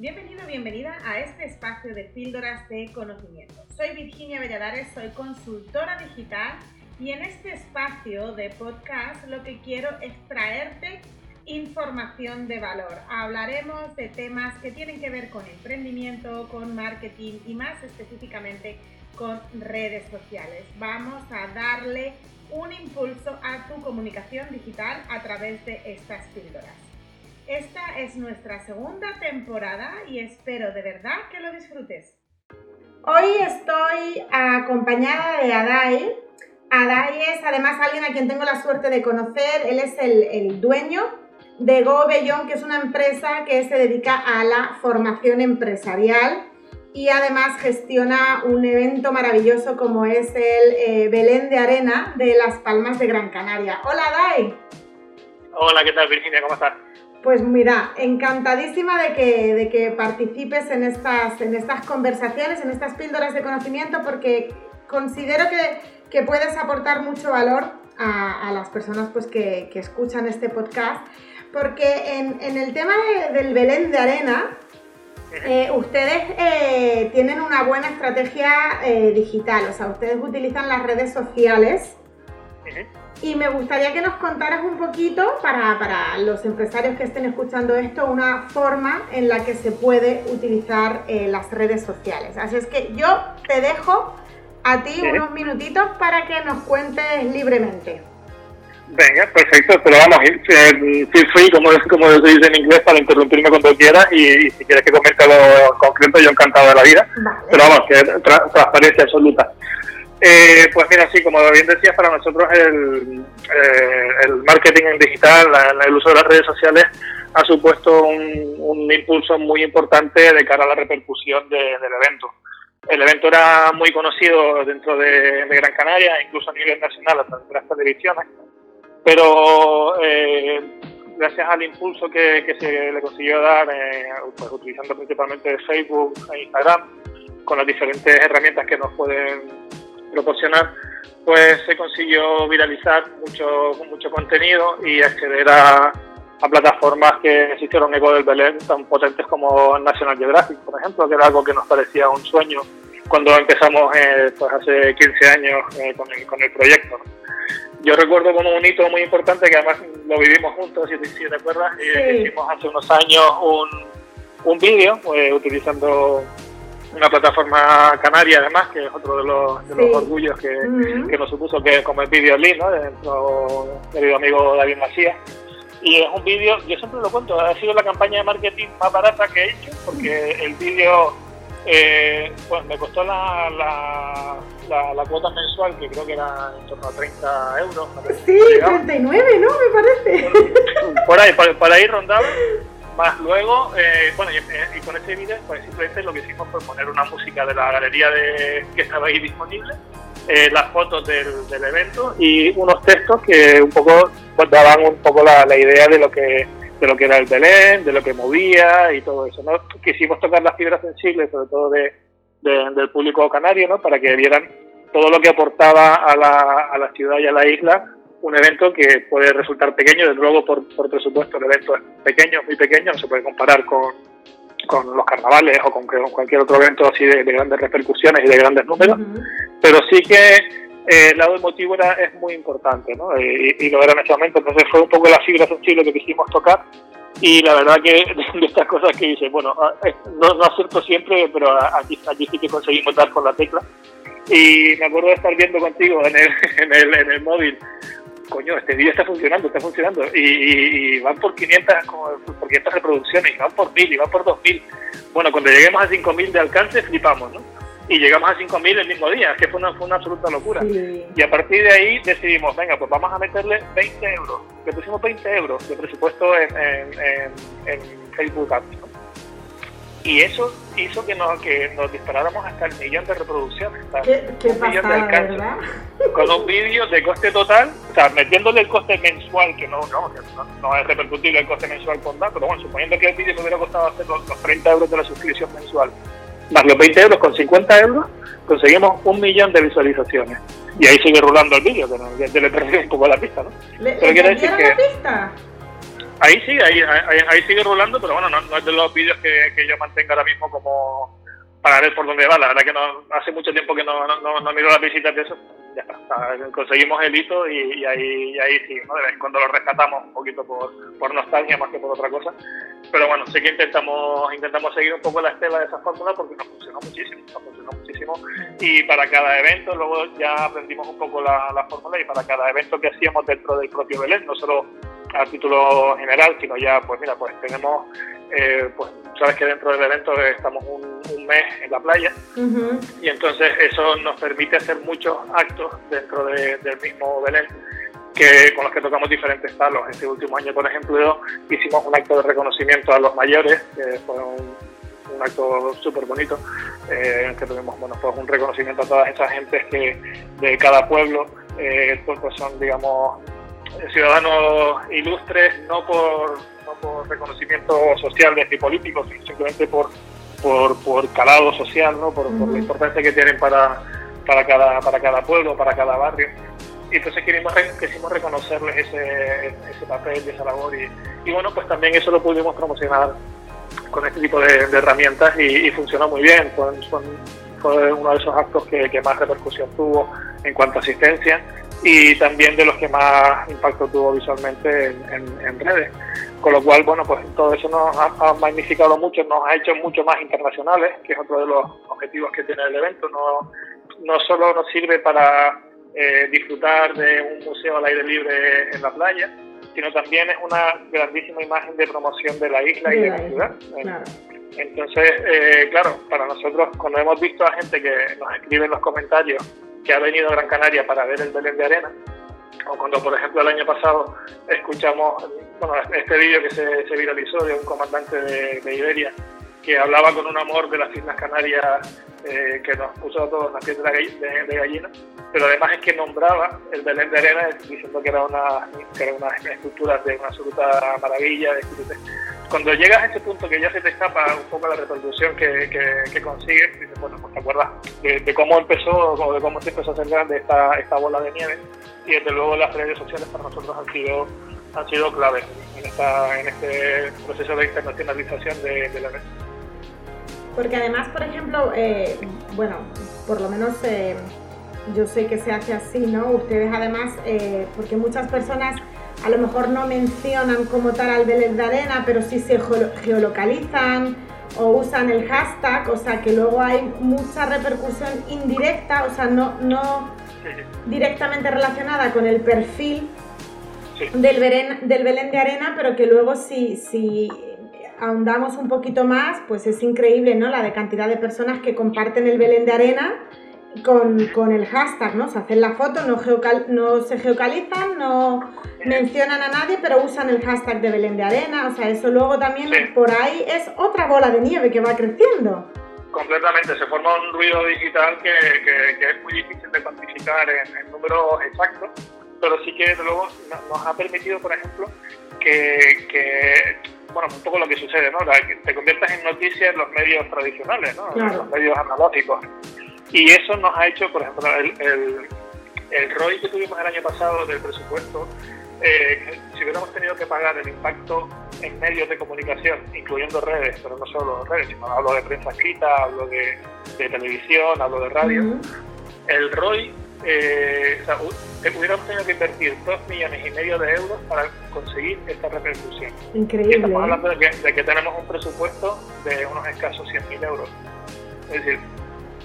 Bienvenido, bienvenida a este espacio de píldoras de conocimiento. Soy Virginia Valladares, soy consultora digital y en este espacio de podcast lo que quiero es traerte información de valor. Hablaremos de temas que tienen que ver con emprendimiento, con marketing y más específicamente con redes sociales. Vamos a darle un impulso a tu comunicación digital a través de estas píldoras. Esta es nuestra segunda temporada y espero de verdad que lo disfrutes. Hoy estoy acompañada de Adai. Adai es además alguien a quien tengo la suerte de conocer. Él es el, dueño de Go Beyond, que es una empresa que se dedica a la formación empresarial y además gestiona un evento maravilloso como es el eh, Belén de Arena de Las Palmas de Gran Canaria. Hola, Adai. Hola, ¿qué tal, Virginia? ¿Cómo estás? Pues mira, encantadísima de que, de que participes en estas, en estas conversaciones, en estas píldoras de conocimiento, porque considero que, puedes aportar mucho valor a, las personas pues, que, escuchan este podcast, porque en, el tema del Belén de Arena, eh, ustedes eh, tienen una buena estrategia eh, digital, o sea, ustedes utilizan las redes sociales y me gustaría que nos contaras un poquito, para, los empresarios que estén escuchando esto, una forma en la que se puede utilizar eh, las redes sociales. Así es que yo te dejo a ti unos minutitos para que nos cuentes libremente. Venga, perfecto, pero vamos, feel free, como, como se dice en inglés, para interrumpirme cuando quieras y, si quieres que comente lo concreto, yo encantado de la vida. Pero vamos, que transparencia absoluta. Eh, pues mira, sí, como bien decías, para nosotros el, eh, marketing en digital, el uso de las redes sociales ha supuesto un, impulso muy importante de cara a la repercusión del evento. El evento era muy conocido dentro de, Gran Canaria, incluso a nivel nacional, a través de las televisiones, pero eh, gracias al impulso que, se le consiguió dar, pues utilizando principalmente Facebook e Instagram, con las diferentes herramientas que nos pueden proporcionar, pues se consiguió viralizar mucho, mucho contenido y acceder a, plataformas que hicieron eco del Belén, tan potentes como National Geographic, por ejemplo, que era algo que nos parecía un sueño cuando empezamos eh, pues hace 15 años eh, con, el, con el proyecto. Yo recuerdo como un hito muy importante que además lo vivimos juntos, si, si te acuerdas, y hicimos hace unos años un, un vídeo pues, utilizando una plataforma canaria además, que es otro de los, de los orgullos que, que, nos supuso que como el vídeo ¿no? de nuestro querido amigo David Macías. Y es un vídeo, yo siempre lo cuento, ha sido la campaña de marketing más barata que he hecho, porque el vídeo eh, pues me costó la, la, la, cuota mensual, que creo que era en torno a 30 euros. Sí, 39, ¿no? Me parece. Por ahí, por, por ahí rondaba. Más luego, eh, bueno, eh, y, con este vídeo, pues simplemente lo que hicimos fue poner una música de la galería de, que estaba ahí disponible, eh, las fotos del, evento y unos textos que un poco pues, daban un poco la, idea de lo que de lo que era el Belén, de lo que movía y todo eso. ¿no? Quisimos tocar las fibras sensibles, sobre todo de, del público canario, ¿no? para que vieran todo lo que aportaba a la, a la ciudad y a la isla un evento que puede resultar pequeño, desde luego por, por presupuesto el evento es pequeño, muy pequeño, no se puede comparar con, con los carnavales o con, cualquier otro evento así de, grandes repercusiones y de grandes números, pero sí que eh, el lado emotivo era, es muy importante, ¿no? Y, lo era en ese momento, entonces fue un poco la fibra sensible que quisimos tocar y la verdad que de estas cosas que dice, bueno, ah, no, no acierto siempre, pero aquí, aquí sí que conseguimos dar con la tecla. Y me acuerdo de estar viendo contigo en el, en el, en el móvil coño, este vídeo está funcionando, está funcionando. Y, van por 500, por 500 reproducciones, y van por 1000, y van por 2000. Bueno, cuando lleguemos a 5000 de alcance, flipamos, ¿no? Y llegamos a 5000 el mismo día, que fue una, fue una absoluta locura. Y a partir de ahí decidimos, venga, pues vamos a meterle 20 euros. Le pusimos 20 euros de presupuesto en, en, en, Facebook Ads, ¿no? Y eso hizo que nos, que nos disparáramos hasta el millón de reproducciones, ¿Qué, un millón de alcances, con un vídeo de coste total, o sea, metiéndole el coste mensual, que no, no, no, es repercutible el coste mensual con nada, pero bueno, suponiendo que el vídeo me hubiera costado hacer los, 30 euros de la suscripción mensual, más los 20 euros con 50 euros, conseguimos un millón de visualizaciones. Y ahí sigue rulando el vídeo, que no, ya, le perdí un poco la pista, ¿no? ¿Le, pero quiere decir que, la pista? Ahí sigue, ahí, ahí, sigue rolando, pero bueno, no, es de los vídeos que, que yo mantenga ahora mismo como para ver por dónde va. La verdad que no hace mucho tiempo que no, no, no miro las visitas de eso. Ya conseguimos el hito y, ahí, y ahí sí, ¿no? de vez en cuando lo rescatamos un poquito por, por nostalgia más que por otra cosa. Pero bueno, sí que intentamos intentamos seguir un poco la estela de esa fórmula porque nos funcionó muchísimo, nos funcionó muchísimo. Y para cada evento, luego ya aprendimos un poco la, la fórmula y para cada evento que hacíamos dentro del propio Belén, no solo a título general, sino ya, pues mira, pues tenemos, eh, pues sabes que dentro del evento estamos un, mes en la playa y entonces eso nos permite hacer muchos actos dentro del mismo Belén que con los que tocamos diferentes palos. Este último año, por ejemplo, hicimos un acto de reconocimiento a los mayores, que fue un, acto súper bonito, eh, que tuvimos bueno, pues un reconocimiento a todas esas gentes que de cada pueblo eh, pues, pues son, digamos, ciudadanos ilustres, no por, no por reconocimiento social de este político, sino simplemente por, por, por calado social, ¿no? por, la importancia que tienen para, para, cada, para cada pueblo, para cada barrio. Y entonces quisimos, quisimos reconocerles ese, ese papel y esa labor. Y, y, bueno, pues también eso lo pudimos promocionar con este tipo de, herramientas y, funcionó muy bien. Fue, fue, uno de esos actos que, que más repercusión tuvo en cuanto a asistencia y también de los que más impacto tuvo visualmente en, redes. Con lo cual, bueno, pues todo eso nos ha, magnificado mucho, nos ha hecho mucho más internacionales, que es otro de los objetivos que tiene el evento. No, no solo nos sirve para eh, disfrutar de un museo al aire libre en la playa, sino también es una grandísima imagen de promoción de la isla y de la ciudad. Entonces, eh, claro, para nosotros, cuando hemos visto a gente que nos escribe en los comentarios que ha venido a Gran Canaria para ver el Belén de Arena, o cuando, por ejemplo, el año pasado escuchamos bueno, este vídeo que se, viralizó de un comandante de, Iberia que hablaba con un amor de las Islas Canarias eh, que nos puso a todos la piel de, de, gallina, pero además es que nombraba el Belén de Arena diciendo que era una, que era una escultura de una absoluta maravilla, de cuando llegas a ese punto que ya se te escapa un poco la reproducción que, que, consigues, dices, bueno, pues te acuerdas de, cómo empezó, o de cómo se empezó a hacer grande esta, esta bola de nieve, y desde luego las redes sociales para nosotros han sido, han sido clave en, esta, en este proceso de internacionalización de, la red. Porque además, por ejemplo, eh, bueno, por lo menos eh, yo sé que se hace así, ¿no? Ustedes además, eh, porque muchas personas a lo mejor no mencionan como tal al Belén de Arena, pero sí se geolocalizan o usan el hashtag, o sea que luego hay mucha repercusión indirecta, o sea, no, no directamente relacionada con el perfil del, Belén, del Belén de Arena, pero que luego si, si ahondamos un poquito más, pues es increíble, ¿no? La de cantidad de personas que comparten el Belén de Arena con, con el hashtag, ¿no? Se hacen la foto, no, no se geocalizan, no mencionan a nadie, pero usan el hashtag de Belén de Arena, o sea, eso luego también por ahí es otra bola de nieve que va creciendo. Completamente, se forma un ruido digital que, que, es muy difícil de cuantificar en, números exactos, pero sí que luego nos ha permitido, por ejemplo, que, que bueno, un poco lo que sucede, ¿no? que te conviertas en noticias en los medios tradicionales, ¿no? En los medios analógicos. Y eso nos ha hecho, por ejemplo, el, el, el ROI que tuvimos el año pasado del presupuesto, eh, si hubiéramos tenido que pagar el impacto en medios de comunicación, incluyendo redes, pero no solo redes, sino hablo de prensa escrita, hablo de, televisión, hablo de radio, el ROI, eh, o sea, hubiéramos tenido que invertir dos millones y medio de euros para conseguir esta repercusión. Increíble. estamos hablando de que, de que tenemos un presupuesto de unos escasos 100.000 euros. Es decir,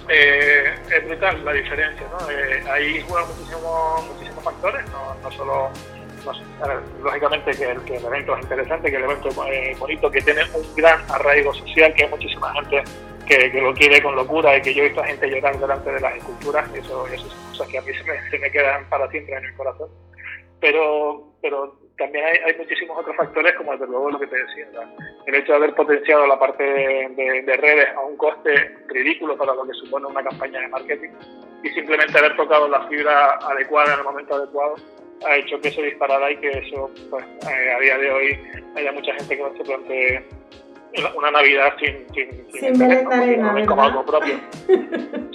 eh, es brutal la diferencia, ¿no? Eh, ahí juegan muchísimos, muchísimos factores, no, no solo, lógicamente que el, que el, evento es interesante, que el evento es eh, bonito, que tiene un gran arraigo social, que hay muchísima gente que, que, lo quiere con locura y que yo he visto a gente llorar delante de las esculturas, y eso, eso son cosas que a mí se me, se me quedan para siempre en el corazón. Pero, pero también hay, hay, muchísimos otros factores, como desde luego lo que te decía, el hecho de haber potenciado la parte de, redes a un coste ridículo para lo que supone una campaña de marketing y simplemente haber tocado la fibra adecuada en el momento adecuado ha hecho que se disparara y que eso, pues, eh, a día de hoy haya mucha gente que no se plantee una Navidad sin, sin, sin, sin como algo propio.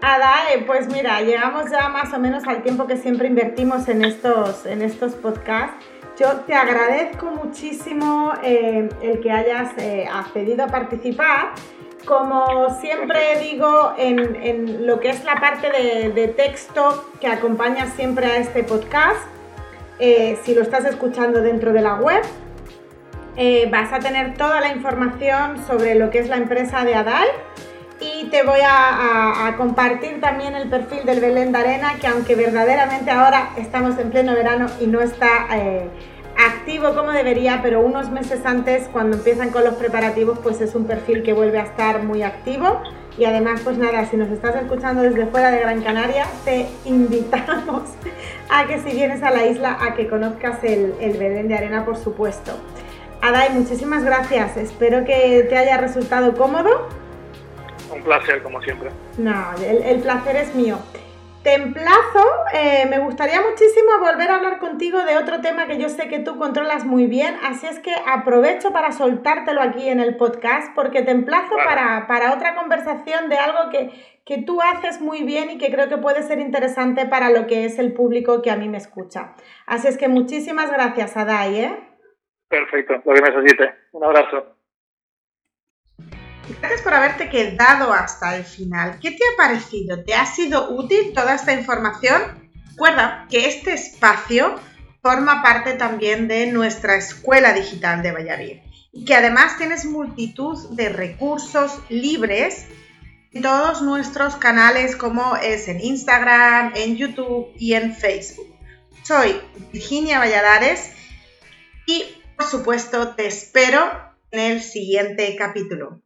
Adae, pues mira, llegamos ya más o menos al tiempo que siempre invertimos en estos, en estos podcasts Yo te agradezco muchísimo eh, el que hayas eh, accedido a participar. Como siempre digo, en, lo que es la parte de, texto que acompaña siempre a este podcast, eh, si lo estás escuchando dentro de la web, vas a tener toda la información sobre lo que es la empresa de Adai y te voy a, compartir también el perfil del Belén de Arena, que aunque verdaderamente ahora estamos en pleno verano y no está eh, activo como debería, pero unos meses antes, cuando empiezan con los preparativos, pues es un perfil que vuelve a estar muy activo. Y además, pues nada, si nos estás escuchando desde fuera de Gran Canaria, te invitamos a que si vienes a la isla, a que conozcas el, el Belén de Arena, por supuesto. Adai, muchísimas gracias. Espero que te haya resultado cómodo un placer, como siempre. No, el, placer es mío. Te emplazo, eh, me gustaría muchísimo volver a hablar contigo de otro tema que yo sé que tú controlas muy bien, así es que aprovecho para soltártelo aquí en el podcast porque te emplazo para, otra conversación de algo que, que tú haces muy bien y que creo que puede ser interesante para lo que es el público que a mí me escucha. Así es que muchísimas gracias, Adai. ¿eh? Perfecto, lo que necesite. Un abrazo. Gracias por haberte quedado hasta el final. ¿Qué te ha parecido? ¿Te ha sido útil toda esta información? Recuerda que este espacio forma parte también de nuestra Escuela Digital de Valladolid y que además tienes multitud de recursos libres en todos nuestros canales como es en Instagram, en YouTube y en Facebook. Soy Virginia Valladares y por supuesto te espero en el siguiente capítulo.